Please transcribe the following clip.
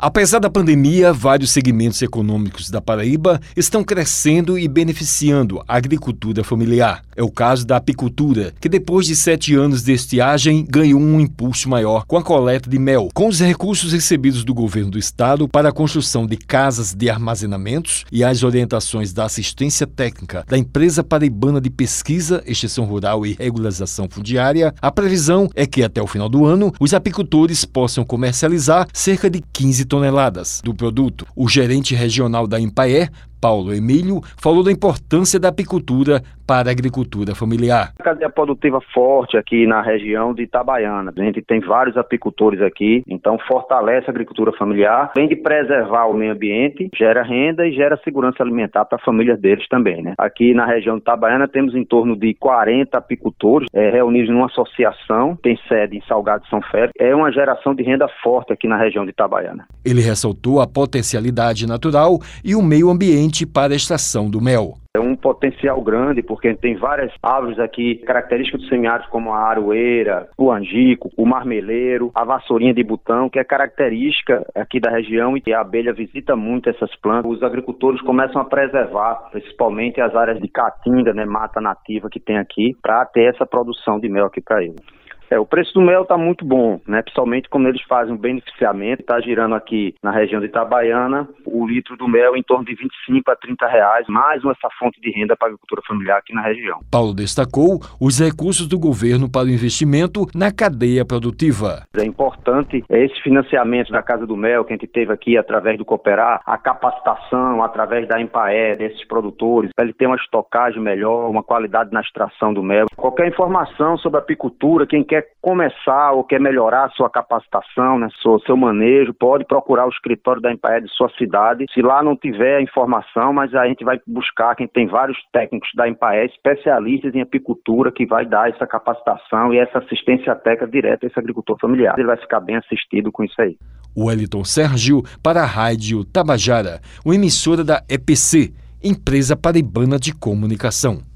Apesar da pandemia, vários segmentos econômicos da Paraíba estão crescendo e beneficiando a agricultura familiar. É o caso da apicultura, que depois de sete anos de estiagem ganhou um impulso maior com a coleta de mel. Com os recursos recebidos do governo do estado para a construção de casas de armazenamentos e as orientações da assistência técnica da empresa paraibana de pesquisa, extensão rural e regularização fundiária, a previsão é que até o final do ano os apicultores possam comercializar cerca de 15 toneladas do produto. O gerente regional da Empaer, Paulo Emílio, falou da importância da apicultura para a agricultura familiar. A cadeia produtiva forte aqui na região de Itabaiana. A gente tem vários apicultores aqui, então fortalece a agricultura familiar, além de preservar o meio ambiente, gera renda e gera segurança alimentar para a família deles também, né? Aqui na região de Itabaiana temos em torno de 40 apicultores é, reunidos numa associação, tem sede em Salgado de São Félix. É uma geração de renda forte aqui na região de Itabaiana. Ele ressaltou a potencialidade natural e o meio ambiente para a extração do mel. É um potencial grande, porque tem várias árvores aqui características do semiárido, como a aroeira, o angico, o marmeleiro, a vassourinha de botão, que é característica aqui da região e a abelha visita muito essas plantas. Os agricultores começam a preservar, principalmente as áreas de caatinga, né, mata nativa que tem aqui, para ter essa produção de mel aqui para eles. É, o preço do mel está muito bom, né? Principalmente quando eles fazem um beneficiamento, está girando aqui na região de Itabaiana o litro do mel em torno de 25 a 30 reais, mais uma essa fonte de renda para a agricultura familiar aqui na região. Paulo destacou os recursos do governo para o investimento na cadeia produtiva. É importante esse financiamento da Casa do Mel que a gente teve aqui através do Cooperar, a capacitação através da Empaé desses produtores, para ele ter uma estocagem melhor, uma qualidade na extração do mel. Qualquer informação sobre a apicultura, quem quer quer começar ou quer melhorar a sua capacitação, né, seu, seu manejo, pode procurar o escritório da Empaé de sua cidade. Se lá não tiver informação, mas a gente vai buscar quem tem vários técnicos da Empaé, especialistas em apicultura, que vai dar essa capacitação e essa assistência técnica direta a esse agricultor familiar. Ele vai ficar bem assistido com isso aí. Wellington Sérgio para a Rádio Tabajara, uma emissora da EPC, Empresa Paraibana de Comunicação.